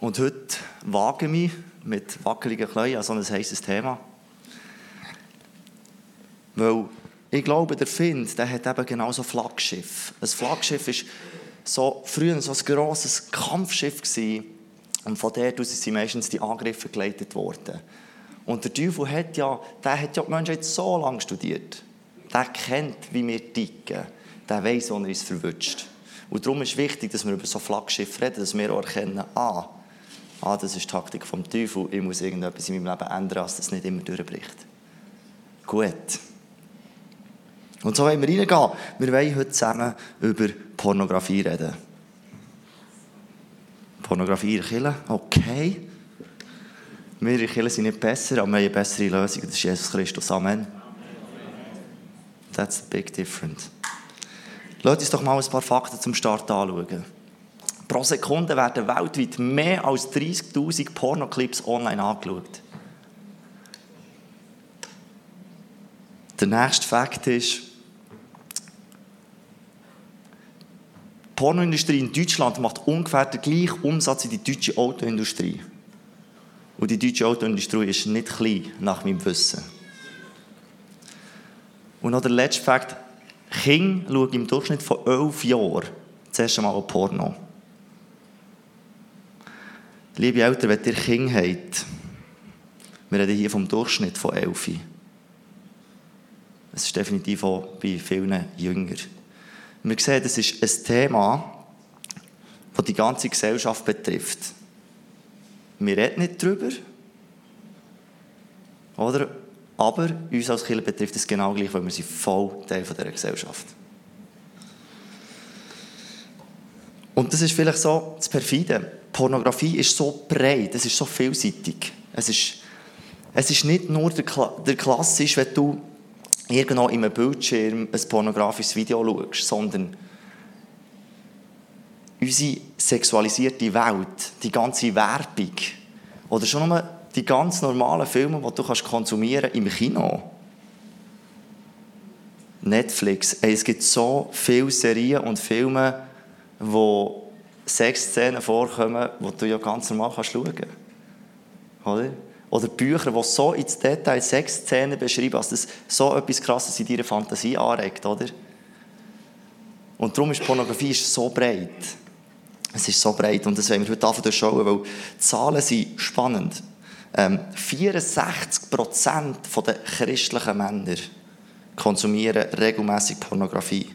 Und heute wage ich mich mit wackeligen Kleinen an so ein heißes Thema. Weil ich glaube, der Find, der hat eben genau so ein Flaggschiff. Ein Flaggschiff war so, früher so ein grosses Kampfschiff gewesen. Und von dort aus sind meistens die Angriffe geleitet worden. Und der Teufel hat ja, der hat ja die Menschheit so lange studiert. Der kennt, wie wir ticken. Der weiß, wo er uns verwünscht. Und darum ist es wichtig, dass wir über so Flaggschiff reden, dass wir auch erkennen, ah, ah, das ist die Taktik vom Teufel, ich muss irgendetwas in meinem Leben ändern, dass das nicht immer durchbricht. Gut. Und so wollen wir reingehen. Wir wollen heute zusammen über Pornografie reden. Pornografie Kirche, okay. Wir Kirche sind nicht besser, aber wir haben eine bessere Lösung. Das ist Jesus Christus. Amen. That's the big difference. Lass uns doch mal ein paar Fakten zum Start anschauen. Pro Sekunde werden weltweit mehr als 30.000 Pornoclips online angeschaut. Der nächste Fakt ist, die Pornoindustrie in Deutschland macht ungefähr den gleichen Umsatz wie die deutsche Autoindustrie. Und die deutsche Autoindustrie ist nicht klein, nach meinem Wissen. Und noch der letzte Fakt. Kinder schauen im Durchschnitt von 11 Jahren das erste Mal ein Porno. Liebe Eltern, wenn ihr Kinder habt, wir reden hier vom Durchschnitt von 11. Es ist definitiv auch bei vielen Jüngern. Wir sehen, das ist ein Thema, das die ganze Gesellschaft betrifft. Wir reden nicht darüber, oder? aber uns als Kirche betrifft es genau gleich, weil wir sind voll Teil dieser Gesellschaft. Und das ist vielleicht so das Perfide. Pornografie ist so breit, es ist so vielseitig. Es ist, es ist nicht nur der, der klassisch, wenn du irgendwo in einem Bildschirm ein pornografisches Video schaust, sondern unsere sexualisierte Welt, die ganze Werbung oder schon nur die ganz normalen Filme, die du kannst konsumieren im Kino. Netflix. Es gibt so viele Serien und Filme, wo Sexszenen vorkommen, die du ja ganz normal kannst schauen kannst. Oder? Oder Bücher, die so ins Detail Sexszenen beschreiben, dass das so etwas Krasses in deiner Fantasie anregt, oder? Und darum ist Pornografie so breit. Es ist so breit und das wollen wir heute anfangen schauen, weil die Zahlen sind spannend. Ähm, 64% der christlichen Männer konsumieren regelmäßig Pornografie.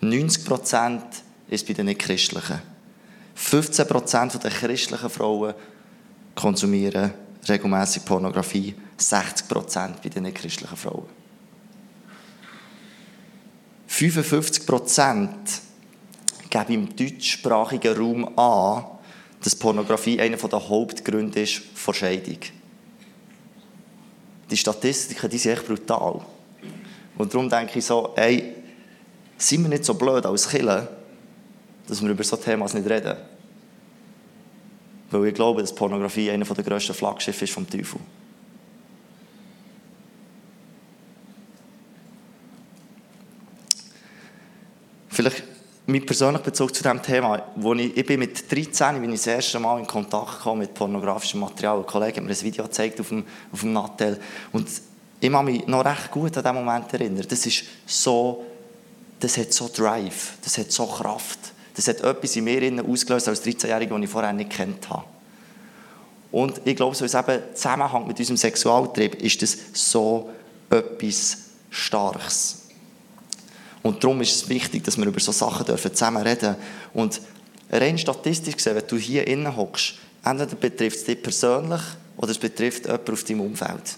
90 ist bei den Nicht-Christlichen. 15% der christlichen Frauen konsumieren regelmäßig Pornografie. 60% bei den nicht-christlichen Frauen. 55% geben im deutschsprachigen Raum an, dass Pornografie einer der Hauptgründe ist von Scheidung. Die Statistiken die sind echt brutal. Und darum denke ich so, ey, sind wir nicht so blöd als Killer, dass wir über so Themen nicht reden. Weil ich glaube, dass Pornografie einer der grössten Flaggschiffe ist vom Teufel. Vielleicht mein persönlicher Bezug zu diesem Thema, wo ich, ich bin mit 13 bin ich das erste Mal in Kontakt gekommen mit pornografischem Material. Ein Kollege hat mir ein Video gezeigt auf dem, auf dem Nattel und ich kann mich noch recht gut an diesen Moment erinnern. Das ist so, das hat so Drive, das hat so Kraft. Das hat etwas in mir ausgelöst als 13-Jähriger, das ich vorher nicht kennt habe. Und ich glaube, so ist eben Zusammenhang mit unserem Sexualtrieb ist das so etwas Starkes. Und darum ist es wichtig, dass wir über solche Sachen dürfen zusammen reden Und rein statistisch gesehen, wenn du hier innen hockst, entweder betrifft es dich persönlich oder es betrifft jemanden auf deinem Umfeld.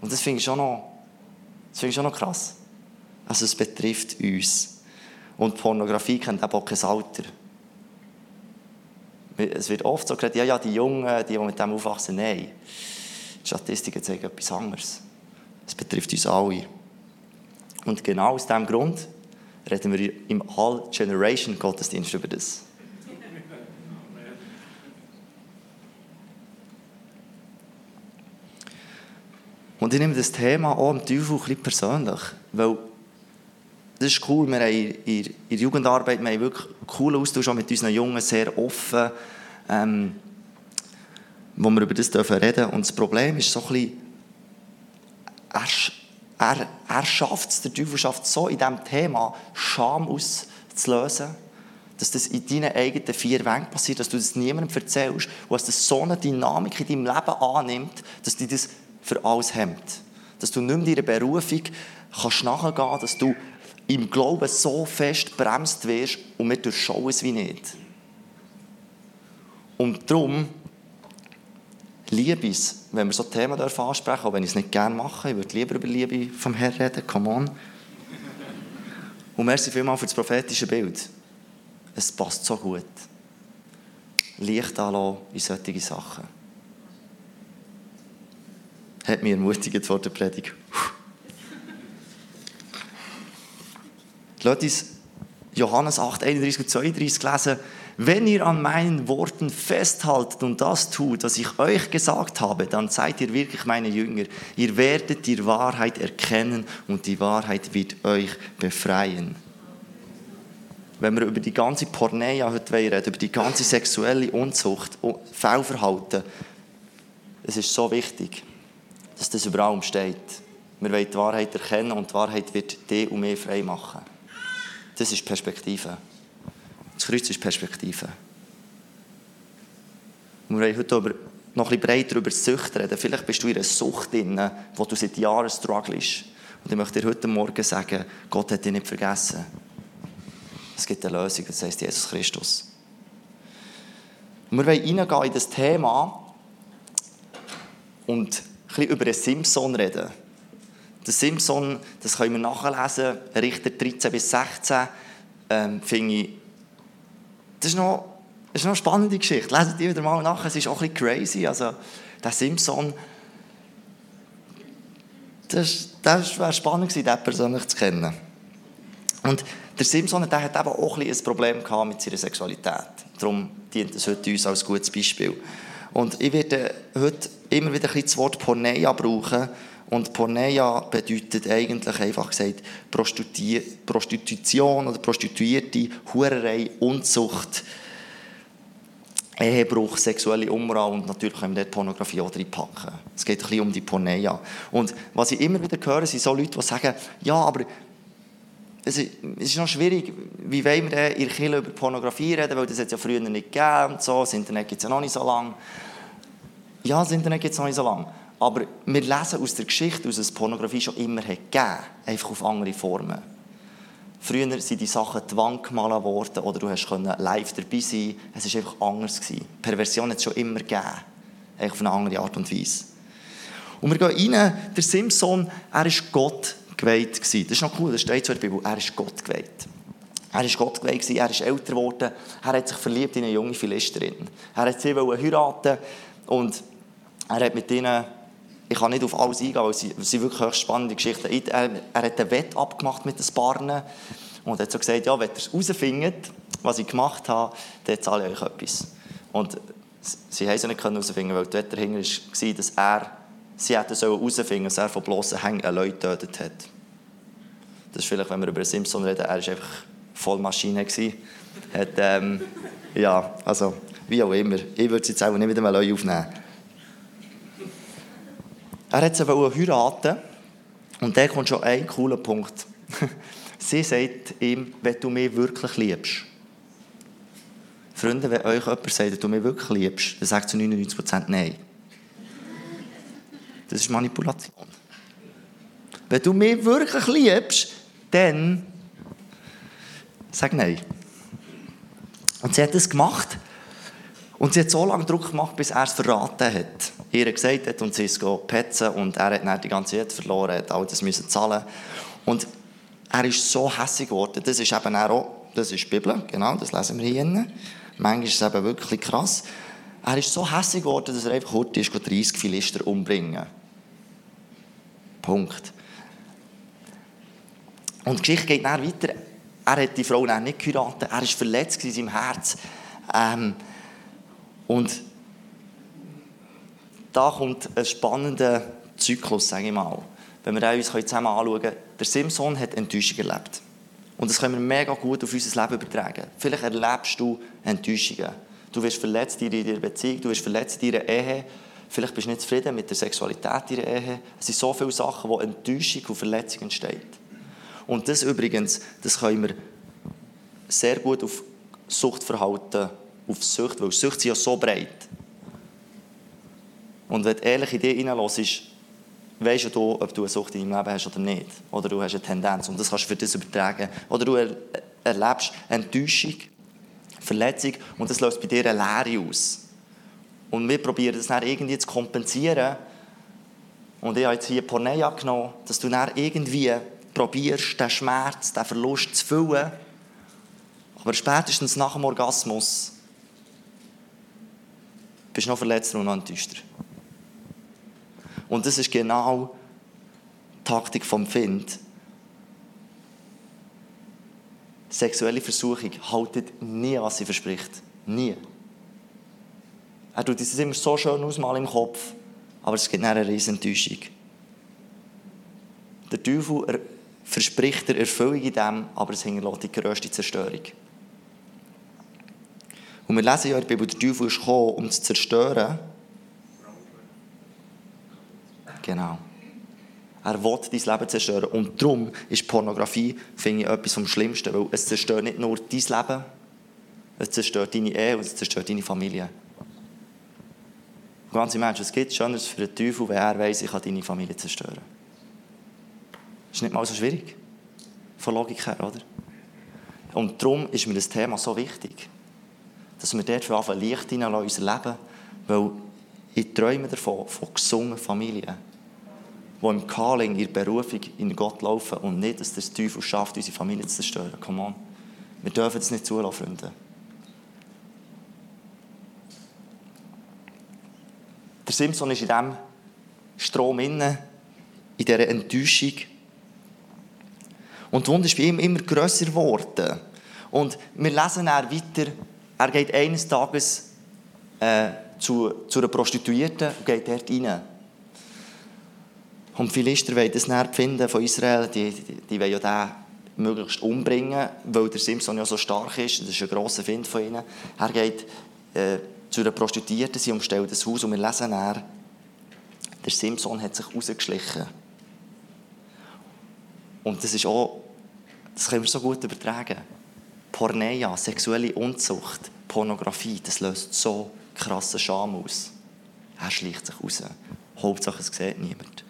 Und das finde ich, schon das finde ich schon noch krass. Also es betrifft uns. Und Pornografie kennt eben auch kein Alter. Es wird oft so gesagt, ja, ja, die Jungen, die, die mit dem aufwachsen, nein. Die Statistiken zeigen etwas anderes. Es betrifft uns alle. Und genau aus diesem Grund reden wir im All-Generation-Gottesdienst über das. Und ich nehme das Thema auch am Teufel ein bisschen persönlich, weil das ist cool, wir haben in, der Jugendarbeit wir haben wirklich einen coolen Austausch mit unseren Jungen, sehr offen, ähm, wo wir über das reden dürfen. Und das Problem ist so ein bisschen, er, er, er schafft es, der Teufel schafft es so in diesem Thema, Scham auszulösen, dass das in deinen eigenen vier Wänden passiert, dass du das niemandem erzählst und dass das so eine Dynamik in deinem Leben annimmt, dass dich das für alles hemmt. Dass du nicht mehr deiner Berufung kannst nachgehen kannst, dass du im Glauben so fest bremst wirst und wir durchschauen es wie nicht. Und darum Liebe es, wenn wir so Themen ansprechen dürfen, auch wenn ich es nicht gerne mache, ich würde lieber über Liebe vom Herrn reden, come on. Und merci vielmals für das prophetische Bild. Es passt so gut. Licht anlassen in solche Sachen. Hat mich ermutigt vor der Predigt. Lass uns Johannes 8, 31 und 32 lesen. Wenn ihr an meinen Worten festhaltet und das tut, was ich euch gesagt habe, dann seid ihr wirklich meine Jünger. Ihr werdet die Wahrheit erkennen und die Wahrheit wird euch befreien. Wenn wir über die ganze Porneia heute reden, über die ganze sexuelle Unzucht, Fehlverhalten, es ist so wichtig, dass das überall steht. Wir wollen die Wahrheit erkennen und die Wahrheit wird dich und mich frei machen. Das ist Perspektive. Das Kreuz ist Perspektive. Wir wollen heute über, noch bisschen breiter über Sucht reden. Vielleicht bist du in einer Sucht drin, wo du seit Jahren strugglest. Und ich möchte dir heute Morgen sagen, Gott hat dich nicht vergessen. Es gibt eine Lösung, das heißt Jesus Christus. Wir wollen reingehen in das Thema und ein bisschen über den Simpson reden. Der Simpson, das können wir nachlesen, Richter 13 bis 16, ähm, finde ich das ist noch, das ist noch eine spannende Geschichte. Leset die wieder mal nach, es ist auch ein bisschen crazy. Also, der Simpson, das, das wäre spannend gewesen, den persönlich zu kennen. Und der Simpson der hat eben auch ein, ein Problem gehabt mit seiner Sexualität. Darum dient es heute uns als gutes Beispiel. Und ich werde heute immer wieder ein bisschen das Wort Porneia brauchen. Und Porneia bedeutet eigentlich einfach gesagt Prostitution oder Prostituierte, Hurerei, Unzucht, Ehebruch, sexuelle Umrah und natürlich können wir dort Pornografie auch reinpacken. Es geht ein bisschen um die Porneia. Und was ich immer wieder höre, sind so Leute, die sagen, ja, aber es ist noch schwierig, wie wollen wir in der Kirche über Pornografie reden, weil das hat ja früher nicht gegeben und so, das Internet gibt es ja noch nicht so lange. Ja, das Internet gibt es noch nicht so lange. Aber wir lesen aus der Geschichte, dass es Pornografie schon immer hat gegeben einfach auf andere Formen. Früher sind die Sachen die gemalt worden oder du hast live dabei sein Es war einfach anders. Gewesen. Perversion hat es schon immer gegeben. Auf eine andere Art und Weise. Und wir gehen rein, der Simpson, er ist Gott geweiht. Das ist noch cool, das steht so in der Bibel, er ist Gott geweiht. Er ist Gott geweiht er ist älter geworden, er hat sich verliebt in eine junge Philisterin. Er hat sie heiraten und er hat mit ihnen ich kann nicht auf alles eingehen, weil es sind wirklich höchst spannende Geschichten. Er, er hat einen Wett abgemacht mit den Barnen und hat so gesagt, ja, wenn ihr es herausfindet, was ich gemacht habe, dann zahle ich euch etwas. Und sie haben es nicht herausfinden weil der Wett dahinter war, dass er, sie hätten herausfinden dass er von bloßen Hängen Leute getötet hat. Das ist vielleicht, wenn wir über Simpson reden, er war einfach voll Maschine. Hat, ähm, ja, also, wie auch immer. Ich würde sie jetzt auch nicht mit einem Leute aufnehmen. Er hat sie heiraten und da kommt schon ein cooler Punkt. Sie sagt ihm, wenn du mich wirklich liebst. Freunde, wenn euch jemand sagt, dass du mich wirklich liebst, dann sagt zu 99% Nein. Das ist Manipulation. Wenn du mich wirklich liebst, dann sag Nein. Und sie hat das gemacht. Und sie hat so lange Druck gemacht, bis er es verraten hat ihr gesagt hat und sie ist petzen und er hat dann die ganze Zeit verloren, hat all das müssen zahlen. Und er ist so hässlich geworden. Das ist eben auch, das ist die Bibel, genau, das lesen wir hier drin. Manchmal ist es eben wirklich krass. Er ist so hässlich geworden, dass er einfach heute ist, 30 Philister umbringen. Punkt. Und die Geschichte geht dann weiter. Er hat die Frau dann nicht geheiratet. Er war verletzt in seinem Herz. Ähm, und da kommt ein spannender Zyklus, sage ich mal. Wenn wir uns zusammen anschauen, der Simpson hat Enttäuschung erlebt. Und das können wir mega gut auf unser Leben übertragen. Vielleicht erlebst du Enttäuschungen. Du wirst verletzt in deiner Beziehung, du wirst verletzt in deiner Ehe. Vielleicht bist du nicht zufrieden mit der Sexualität in deiner Ehe. Es sind so viele Sachen, wo Enttäuschung und Verletzung entsteht. Und das übrigens, das können wir sehr gut auf Suchtverhalten, auf Sucht, weil Sucht sind ja so breit. Und wenn du ehrlich in dich hineinlässt, weisst du, ob du eine Sucht in deinem Leben hast oder nicht. Oder du hast eine Tendenz und das kannst du für das übertragen. Oder du erlebst Enttäuschung, Verletzung und das löst bei dir eine Leere aus. Und wir probieren das dann irgendwie zu kompensieren. Und ich habe jetzt hier Porneia genommen, dass du dann irgendwie probierst, den Schmerz, den Verlust zu füllen. Aber spätestens nach dem Orgasmus bist noch verletzter und noch enttäuschter. Und das ist genau die Taktik vom Find. Sexuelle Versuchung haltet nie, was sie verspricht. Nie. Er tut es immer so schön ausmalen im Kopf, aber es gibt eine riesen Enttäuschung. Der Teufel verspricht der Erfüllung in dem, aber es hinterlässt die grösste Zerstörung. Und wir lesen ja in der Bibel, der Teufel ist gekommen, um zu zerstören. Genau. Er will dein Leben zerstören. Und darum ist Pornografie, finde ich, etwas vom Schlimmsten, weil es zerstört nicht nur dein Leben, es zerstört deine Ehe und es zerstört deine Familie. Und ganz im Ernst, es gibt Schöneres für den Teufel, wenn er weiss, ich kann deine Familie zerstören. Das ist nicht mal so schwierig. Von Logik her, oder? Und darum ist mir das Thema so wichtig, dass wir dort für anfangen, Licht in unser Leben, weil ich träume davon, von gesungenen Familien die im Calling, ihrer Berufung in Gott laufen und nicht, dass der Teufel schafft, unsere Familie zu zerstören. Come on. Wir dürfen das nicht zulassen, Freunde. Der Simpson ist in diesem Strom inne, in dieser Enttäuschung. Und die Wunde ist bei ihm immer grösser geworden. Und wir lesen er weiter, er geht eines Tages äh, zu, zu einer Prostituierten und geht dort rein. Und die Philister wollen das näher finden von Israel, die, die, die wollen ja den möglichst umbringen, weil der Simson ja so stark ist. Das ist ein grosser Find von ihnen. Er geht äh, zu einer Prostituierten, sie umstellt das Haus und wir lesen er, der Simson hat sich rausgeschlichen. Und das ist auch, das können wir so gut übertragen. Porneia, sexuelle Unzucht, Pornografie, das löst so krassen Scham aus. Er schleicht sich raus. Hauptsache, es sieht niemand.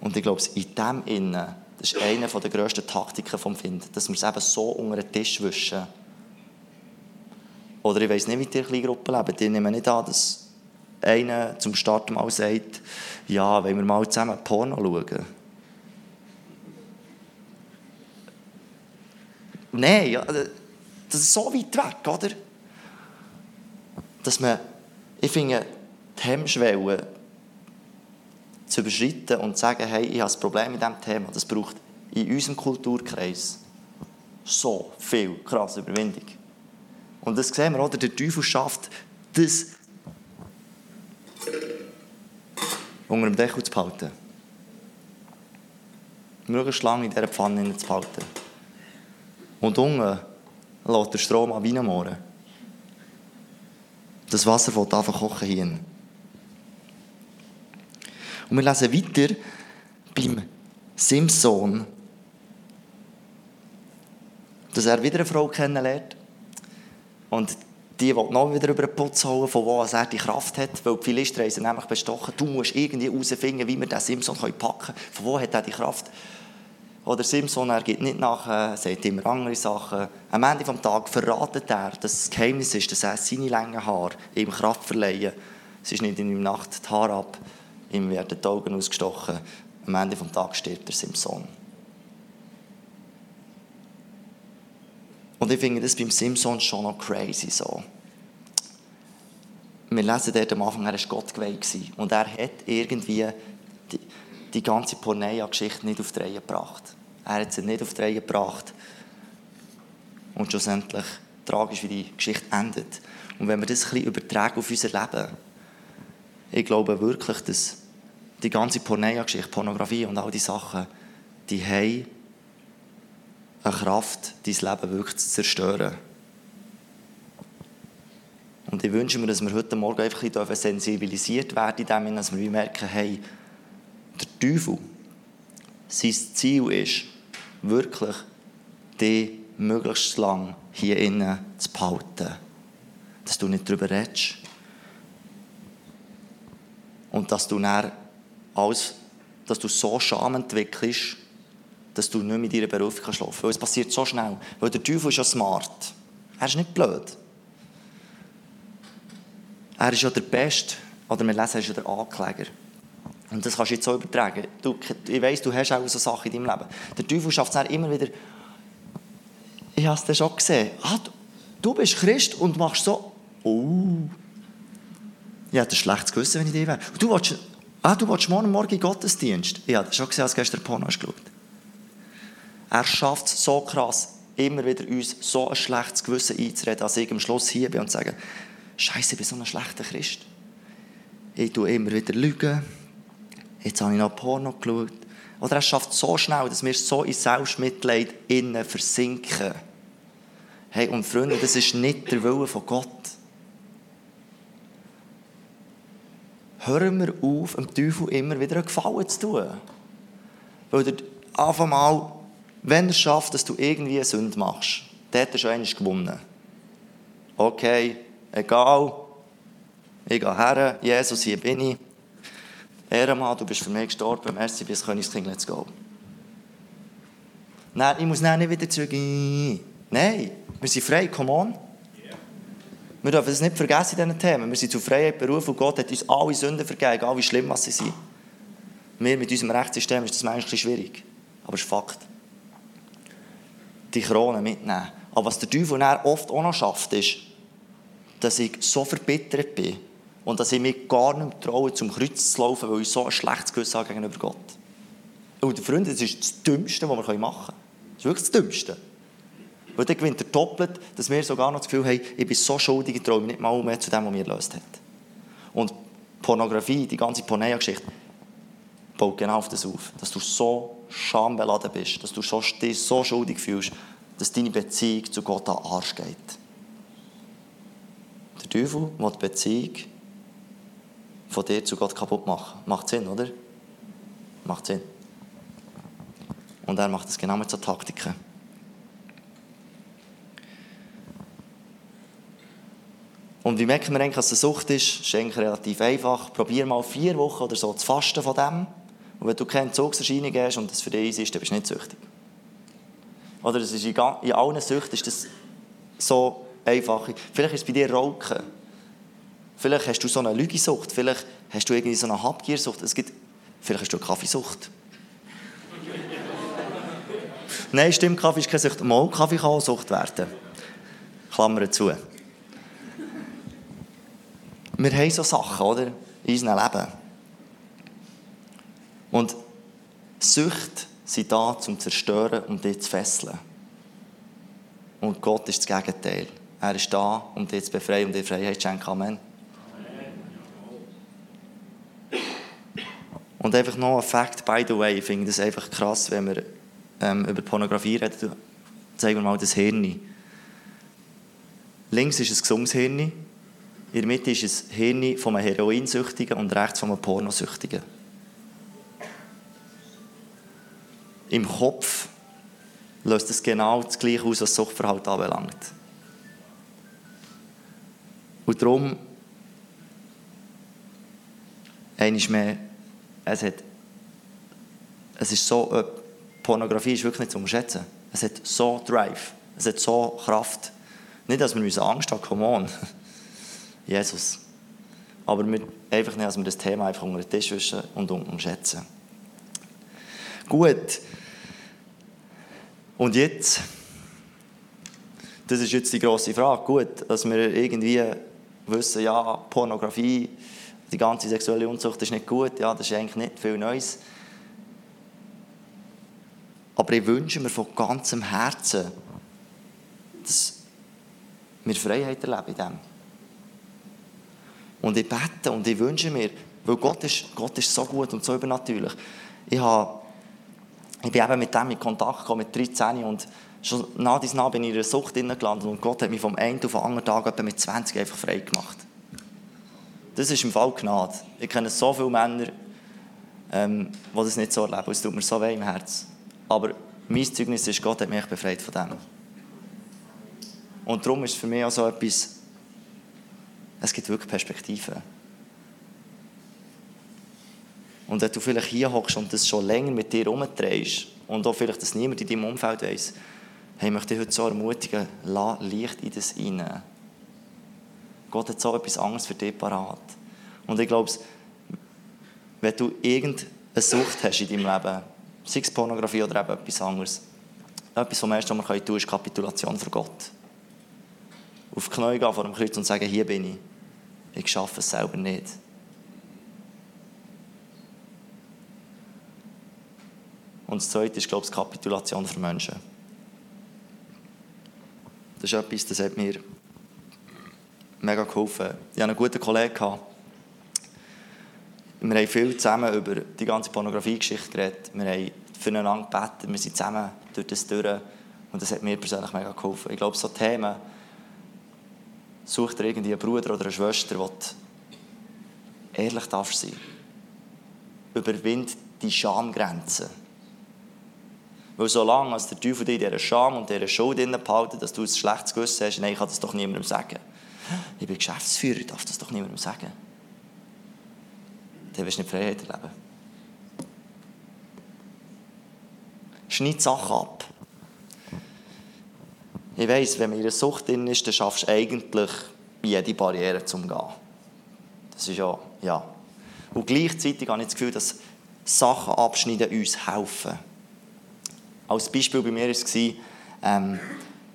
Und ich glaube, in dem Innen, das ist eine der grössten Taktiken vom Find, dass wir es eben so unter den Tisch wischen. Oder ich weiss nicht, wie die kleinen Gruppen leben. Die nehmen nicht an, dass einer zum Start mal sagt, ja, wollen wir mal zusammen Porno schauen. Nein, ja, das ist so weit weg, oder? Dass man, ich finde, die Hemmschwelle zu überschreiten und zu sagen, hey, ich habe ein Problem mit diesem Thema, das braucht in unserem Kulturkreis so viel krasse Überwindung. Und das sehen wir, oder? Der Teufel schafft, das unter dem Deckel zu behalten. Möglichst lange in dieser Pfanne zu behalten. Und unten lässt der Strom an reinmohren. Das Wasser fällt einfach kochen hier. Und wir lesen weiter beim Simson, dass er wieder eine Frau kennenlernt. Und die will noch wieder über den Putz holen, von wo er die Kraft hat. Weil die Philister haben nämlich bestochen. Du musst irgendwie herausfinden, wie wir den Simson packen können. Von wo hat er die Kraft? Oder Simson, er geht nicht nach, äh, sagt immer andere Sachen. Am Ende des Tages verratet er, dass das Geheimnis ist, dass er seine langen Haare ihm Kraft verleihen. Es ist nicht in der Nacht die Haare ab. Ihm werden die Augen ausgestochen. Am Ende des Tages stirbt er Simson. Und ich finde das beim Simson schon noch crazy so. Wir lesen dort am Anfang, er war Gott geweiht. Und er hat irgendwie die, die ganze Porneia-Geschichte nicht auf die Reihe gebracht. Er hat sie nicht auf die Reihe gebracht. Und schlussendlich tragisch, wie die Geschichte endet. Und wenn wir das ein bisschen übertragen auf unser Leben, ich glaube wirklich, dass die ganze Porneia-Geschichte, Pornografie und all diese Sachen, die haben eine Kraft, dein Leben wirklich zu zerstören. Und ich wünsche mir, dass wir heute Morgen einfach ein bisschen sensibilisiert werden, indem dass wir merken, hey, der Teufel, sein Ziel ist, wirklich die möglichst lang hier innen zu behalten. Dass du nicht darüber redest. Und dass du alles, dass du so Scham entwickelst, dass du nicht mit deiner Berufung schlafen kannst. Weil es passiert so schnell. Weil der Teufel ist ja smart. Er ist nicht blöd. Er ist ja der Beste. Oder wir lesen, er ist ja der Ankläger. Und das kannst du jetzt so übertragen. Du, ich weiss, du hast auch so Sachen in deinem Leben. Der Teufel schafft es immer wieder. Ich habe es schon gesehen. Ah, du, bist Christ und machst so. Oh. Ich hätte ein schlechtes Gewissen, wenn ich dir wäre. Du willst, ah, du willst morgen Morgen Gottesdienst. Ich habe schon gesehen, als gestern Porno hast geschaut. Er schafft es so krass, immer wieder uns so ein schlechtes Gewissen einzureden, dass ich am Schluss hier bin und sage, Scheiße, ich bin so ein schlechter Christ. Ich tue immer wieder Lügen. Jetzt habe ich noch Porno geschaut. Oder er schafft so schnell, dass wir so in Selbstmitleid innen versinken. Hey, und Freunde, das ist nicht der Wille von Gott. Hören wir auf, dem Teufel immer wieder einen Gefallen zu tun. Weil der einfach mal, wenn er schafft, dass du irgendwie eine Sünde machst, der hat er schon gewonnen. Okay, egal, ich gehe her, Jesus, hier bin ich. Ehrenmann, du bist für mich gestorben, merci, bis Königskind, let's go. Nein, ich muss nicht wieder zurück. Nein, wir sind frei, come on. Wir dürfen das nicht vergessen in diesen Themen. Wir sind zu Freiheit berufen und Gott hat uns alle Sünden vergeben, egal wie schlimm was sie sind. Wir mit unserem Rechtssystem ist das manchmal schwierig. Aber es ist Fakt. Die Krone mitnehmen. Aber was der Teufel oft auch noch schafft, ist, dass ich so verbittert bin und dass ich mich gar nicht traue, zum Kreuz zu laufen, weil ich so ein schlechtes Gewissen habe gegenüber Gott. Und Freunde, das ist das Dümmste, was wir machen können. Das ist wirklich das Dümmste. Weil dann gewinnt er doppelt, dass wir sogar noch das Gefühl haben, ich bin so schuldig, ich traue mich nicht mal mehr zu dem, was mir erlöst hat. Und Pornografie, die ganze Pornea-Geschichte, baut genau auf das auf. Dass du so schambeladen bist, dass du dich so schuldig fühlst, dass deine Beziehung zu Gott an Arsch geht. Der Teufel will die Beziehung von dir zu Gott kaputt machen. Macht Sinn, oder? Macht Sinn. Und er macht es genau mit so Taktiken. Und wie merken wir eigentlich, dass es eine Sucht ist? Das ist eigentlich relativ einfach. Probier mal vier Wochen oder so zu fasten von dem. Und wenn du keine Zugserscheinungen hast und das für dich ist, dann bist du nicht süchtig. Oder es ist in allen Süchten ist das so einfach. Vielleicht ist es bei dir Rauchen. Vielleicht hast du so eine Lügesucht. Vielleicht hast du irgendwie so eine Habgiersucht. Es gibt, vielleicht hast du eine Kaffeesucht. Nein, stimmt, Kaffee ist keine Sucht. Mal Kaffee kann auch Sucht werden. Klammern zu. Wir haben so Sachen, oder? In unserem Leben. Und Süchte sind da, um zu zerstören und dich zu fesseln. Und Gott ist das Gegenteil. Er ist da, um dich zu befreien und dir Freiheit zu schenken. Amen. Und einfach noch ein Fact, by the way, ich finde das einfach krass, wenn wir ähm, über Pornografie reden. Zeigen wir mal das Hirn. Links ist ein gesundes Hirn, in der Mitte ist ein Hirn von einem Heroinsüchtigen und rechts von einem Pornosüchtigen. Im Kopf löst es genau das gleiche aus, was Suchtverhalten anbelangt. Und darum, einmal mehr, es, hat, es ist so, äh, Pornografie ist wirklich nicht zu unterschätzen. Es hat so Drive, es hat so Kraft. Nicht, dass wir Angst haben, come on, Jesus. Aber wir, einfach nicht, dass wir das Thema einfach unter den Tisch wischen und unterschätzen. Gut. Und jetzt? Das ist jetzt die grosse Frage. Gut, dass wir irgendwie wissen, ja, Pornografie, die ganze sexuelle Unzucht ist nicht gut, ja, das ist eigentlich nicht viel Neues. Aber ich wünsche mir von ganzem Herzen, dass wir Freiheit erleben in dem. Und ich bete und ich wünsche mir, weil Gott ist, Gott ist so gut und so übernatürlich. Ich, habe, ich bin eben mit dem in Kontakt gekommen, mit 13 und schon nah dies nah bin ich in einer Sucht gelandet und Gott hat mich vom einen auf den anderen Tag mit 20 einfach frei gemacht. Das ist im Fall Gnade. Ich kenne so viele Männer, ähm, die das nicht so erleben. Es tut mir so weh im Herzen. Aber mein Zeugnis ist, Gott hat mich befreit von dem. Und darum ist es für mich auch so etwas, es gibt wirklich Perspektiven. Und wenn du vielleicht hier hockst und das schon länger mit dir herumdrehst und auch vielleicht, dass niemand in deinem Umfeld weiss, hey, ich möchte dich heute so ermutigen, lass Licht in das rein. Gott hat so etwas anderes für dich parat. Und ich glaube, wenn du irgendeine Sucht hast in deinem Leben, sei es Pornografie oder eben etwas anderes, etwas vom Ersten, was man tun kann, ist Kapitulation für Gott. Auf die Knie gehen vor dem Kreuz und sagen, hier bin ich. Ich schaffe es selber nicht. Und das Zweite ist, glaube ich, Kapitulation für Menschen. Das ist etwas, das hat mir mega geholfen. Ich hatte einen guten Kollegen. Wir haben viel zusammen über die ganze Pornografie-Geschichte geredet. Wir haben füreinander gebetet. Wir sind zusammen durch das durch. Und das hat mir persönlich mega geholfen. Ich glaube, so Themen sucht dir irgendwie einen Bruder oder eine Schwester, die ehrlich darf sein. Überwind die Schamgrenzen. Weil solange als der Teufel dich in dieser Scham und dieser Schuld behalten, dass du ein schlechtes Gewissen hast, nein, ich kann das doch niemandem sagen. Ich bin Geschäftsführer, ich darf das doch niemandem sagen. Dann wirst du nicht Freiheit erleben. Schneid Sachen ab. Ich weiss, wenn man in einer Sucht drin ist, dann schaffst du eigentlich jede Barriere zum Gehen. Das ist ja, ja. Und gleichzeitig habe ich das Gefühl, dass Sachen abschneiden uns helfen. Als Beispiel bei mir war es, ähm,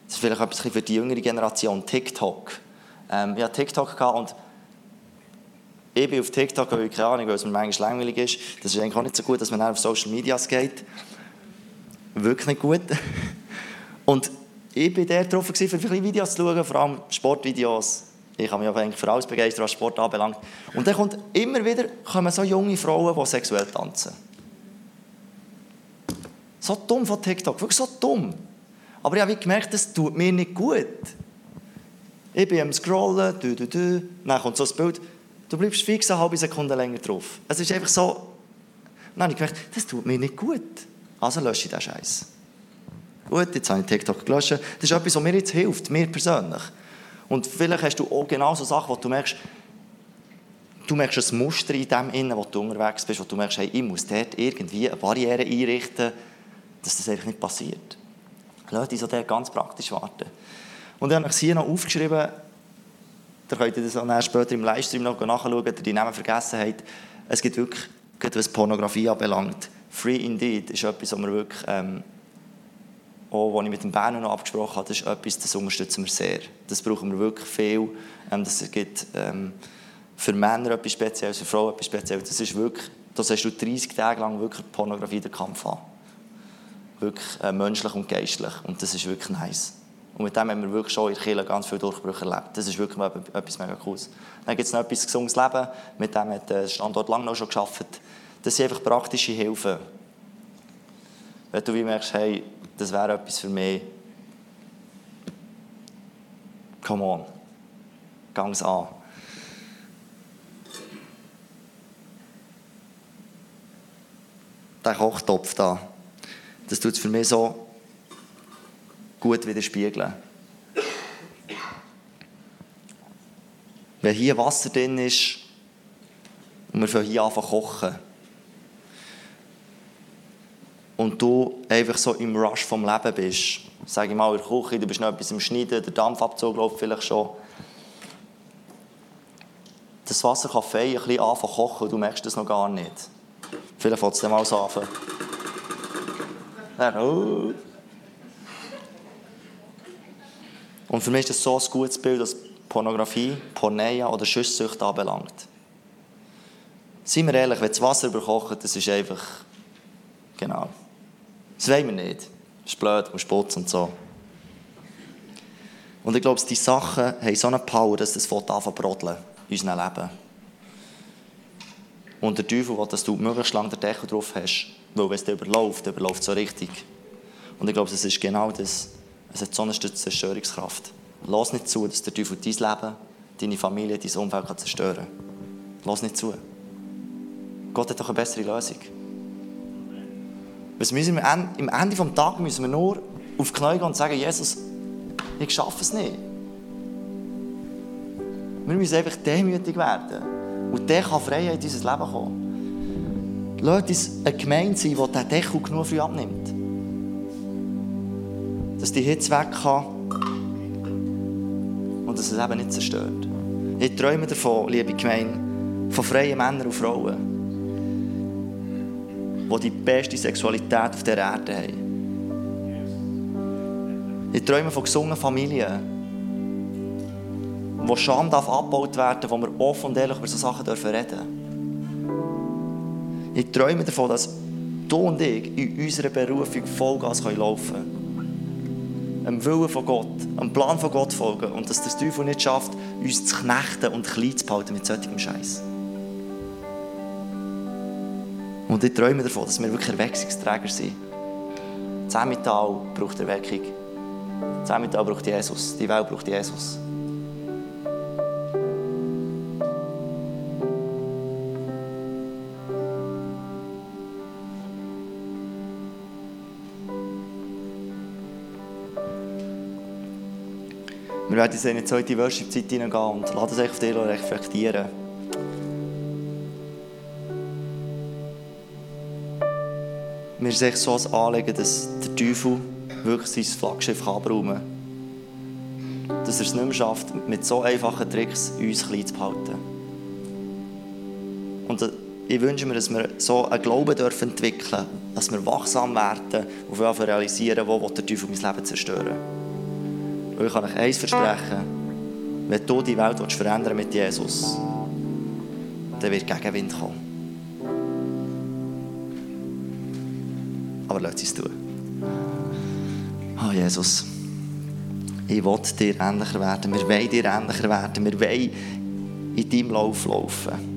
das ist vielleicht etwas für die jüngere Generation, TikTok. Ähm, ich hatte TikTok und ich bin auf TikTok, weil keine Ahnung, weil es mir manchmal langweilig ist. Das ist eigentlich auch nicht so gut, dass man auf Social Media geht. Wirklich nicht gut. Und ich war der drauf, für viele Videos zu schauen, vor allem Sportvideos. Ich habe mich eigentlich für alles begeistert, was Sport anbelangt. Und dann kommt immer wieder kommen so junge Frauen, die sexuell tanzen. So dumm von TikTok, wirklich so dumm. Aber ich habe gemerkt, das tut mir nicht gut. Ich bin am Scrollen, du, du, du. dann kommt so ein Bild, du bleibst fix eine halbe Sekunde länger drauf. Es ist einfach so, dann habe ich gemerkt, das tut mir nicht gut. Also lösche ich den Scheiß. Gut, jetzt habe ich TikTok gelöscht. Das ist etwas, was mir jetzt hilft, mir persönlich. Und vielleicht hast du auch genau so Sachen, wo du merkst, du merkst ein Muster in dem Innen, wo du unterwegs bist, wo du merkst, hey, ich muss dort irgendwie eine Barriere einrichten, dass das einfach nicht passiert. Leute, die so der ganz praktisch warten. Und ich habe es hier noch aufgeschrieben, da könnt ihr das auch später im Livestream noch nachschauen, wenn ihr die Namen vergessen habt. Es gibt wirklich, was Pornografie anbelangt, Free Indeed ist etwas, was wir wirklich, ähm, auch was ich mit dem Berner noch abgesprochen habe, das ist etwas, das unterstützen wir sehr. Das brauchen wir wirklich viel. Ähm, das gibt ähm, für Männer etwas Spezielles, für Frauen etwas Spezielles. Das ist wirklich, das hast du 30 Tage lang wirklich Pornografie den Kampf an wirklich äh, menschlich und geistlich. Und das ist wirklich nice. Und mit dem haben wir wirklich schon in Kirche ganz viele Durchbrüche erlebt. Das ist wirklich etwas mega Cooles. Dann gibt es noch etwas gesundes Leben. Mit dem hat der Standort lange noch schon geschafft. Das sind einfach praktische Hilfen. Wenn du wie merkst, hey, das wäre etwas für mich. Come on. Gang's an. Der Kochtopf da das tut es für mich so gut widerspiegeln. Wenn hier Wasser drin ist und wir von hier anfangen kochen und du einfach so im Rush vom Leben bist, sage ich mal in der Küche, du bist noch etwas im Schneiden, der Dampfabzug läuft vielleicht schon, das Wasser kann fein ein bisschen anfangen kochen und du merkst das noch gar nicht. Vielleicht fängt es dann mal so an. Oh. Und für mich ist das so ein gutes Bild, dass Pornografie, Porneia oder Schusssüchte anbelangt. Seien wir ehrlich, wenn das Wasser überkocht, das ist einfach. Genau. Das wollen wir nicht. Das ist blöd, man spotzt und so. Und ich glaube, die Sachen haben so eine Power, dass das anfangen brodeln in unserem Leben. Und der Teufel will, dass du möglichst lange den Deckel drauf hast. Weil wenn es überläuft, überläuft es so richtig. Und ich glaube, das ist genau das. Es hat so eine Zerstörungskraft. Lass nicht zu, dass der Teufel dein Leben, deine Familie, dein Umfeld kann zerstören kann. Lass nicht zu. Gott hat doch eine bessere Lösung. Was müssen wir, am Ende des Tages müssen wir nur auf die Knie gehen und sagen, Jesus, ich schaffe es nicht. Wir müssen einfach demütig werden. Und dann kann Freiheit in unser Leben kommen. Lasst uns eine Gemeinde sein, die diesen Deckel genug früh abnimmt. Dass die Hitze weg kann und dass es eben nicht zerstört. Ich träume davon, liebe Gemeinde, von freien Männern und Frauen, die die beste Sexualität auf der Erde haben. Ich träume von gesungenen Familien, wo Scham darf abgebaut werden wo wir offen und ehrlich über solche Sachen dürfen reden Ich träume davon, dass du und ich in unserer Berufung Vollgas laufen können. Dem Willen von Gott, dem Plan von Gott folgen und dass das Teufel nicht schafft, uns zu knechten und klein zu behalten mit solchem Scheiß. Und ich träume davon, dass wir wirklich Erweckungsträger sind. Zemmital braucht Erweckung. Zemmital braucht Jesus. Die Welt braucht Jesus. Wir werden jetzt in die zweite Worship-Zeit hineingehen und lassen sich auf dich reflektieren. Mir ist echt so ein Anliegen, dass der Teufel wirklich sein Flaggschiff abräumen kann. Dass er es nicht mehr schafft, mit so einfachen Tricks uns klein zu behalten. Und äh, ich wünsche mir, dass wir so einen Glauben dürfen entwickeln dass wir wachsam werden und realisieren, wo der Teufel mein Leben zerstören und ich kann euch eins versprechen, wenn du die Welt verändern mit Jesus, dann wird Gegenwind kommen. Aber lasst es tun. Ah, oh, Jesus, ich will dir ähnlicher werden. Wir wollen dir ähnlicher werden. Wir wollen in deinem Lauf laufen.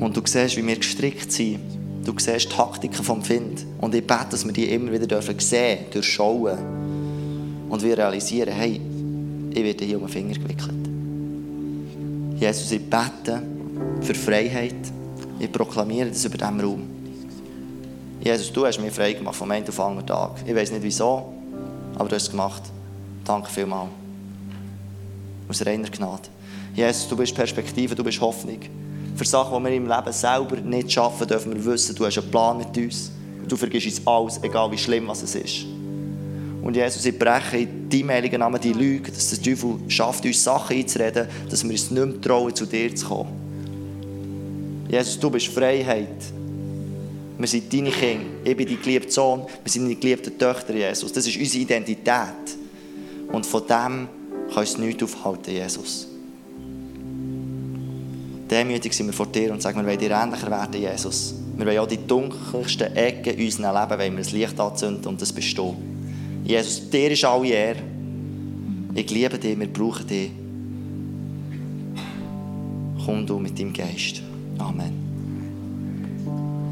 Und du siehst, wie wir gestrickt sind Du siehst Taktiken vom Find. Und ich bete, dass wir die immer wieder dürfen sehen, durchschauen. Und wir realisieren, hey, ich werde hier um den Finger gewickelt. Jesus, ich bete für Freiheit. Ich proklamiere das über diesem Raum. Jesus, du hast mich frei gemacht vom einen auf anderen Tag. Ich weiß nicht wieso, aber du hast es gemacht. Danke vielmals. Aus reiner Gnade. Jesus, du bist Perspektive, du bist Hoffnung. Für Sachen, die wir im Leben selber nicht schaffen, dürfen wir wissen, du hast einen Plan mit uns. Du vergisst uns alles, egal wie schlimm was es ist. Und Jesus, ich breche in deinem heiligen Namen die Lüge, dass der Teufel schafft, uns Sachen einzureden, dass wir uns nicht mehr trauen, zu dir zu kommen. Jesus, du bist Freiheit. Wir sind deine Kinder. Ich bin dein geliebter Sohn. Wir sind deine geliebten Töchter, Jesus. Das ist unsere Identität. Und von dem kann uns nichts aufhalten, Jesus. Demütig sind wir vor dir und sagen, wir wollen dir ähnlicher werden, Jesus. Wir wollen auch die dunkelsten Ecken in unserem Leben wollen wir das Licht anzünden und bist du. Jesus, dir ist alle Ehre. Ich liebe dich, wir brauchen dich. Komm du mit deinem Geist. Amen.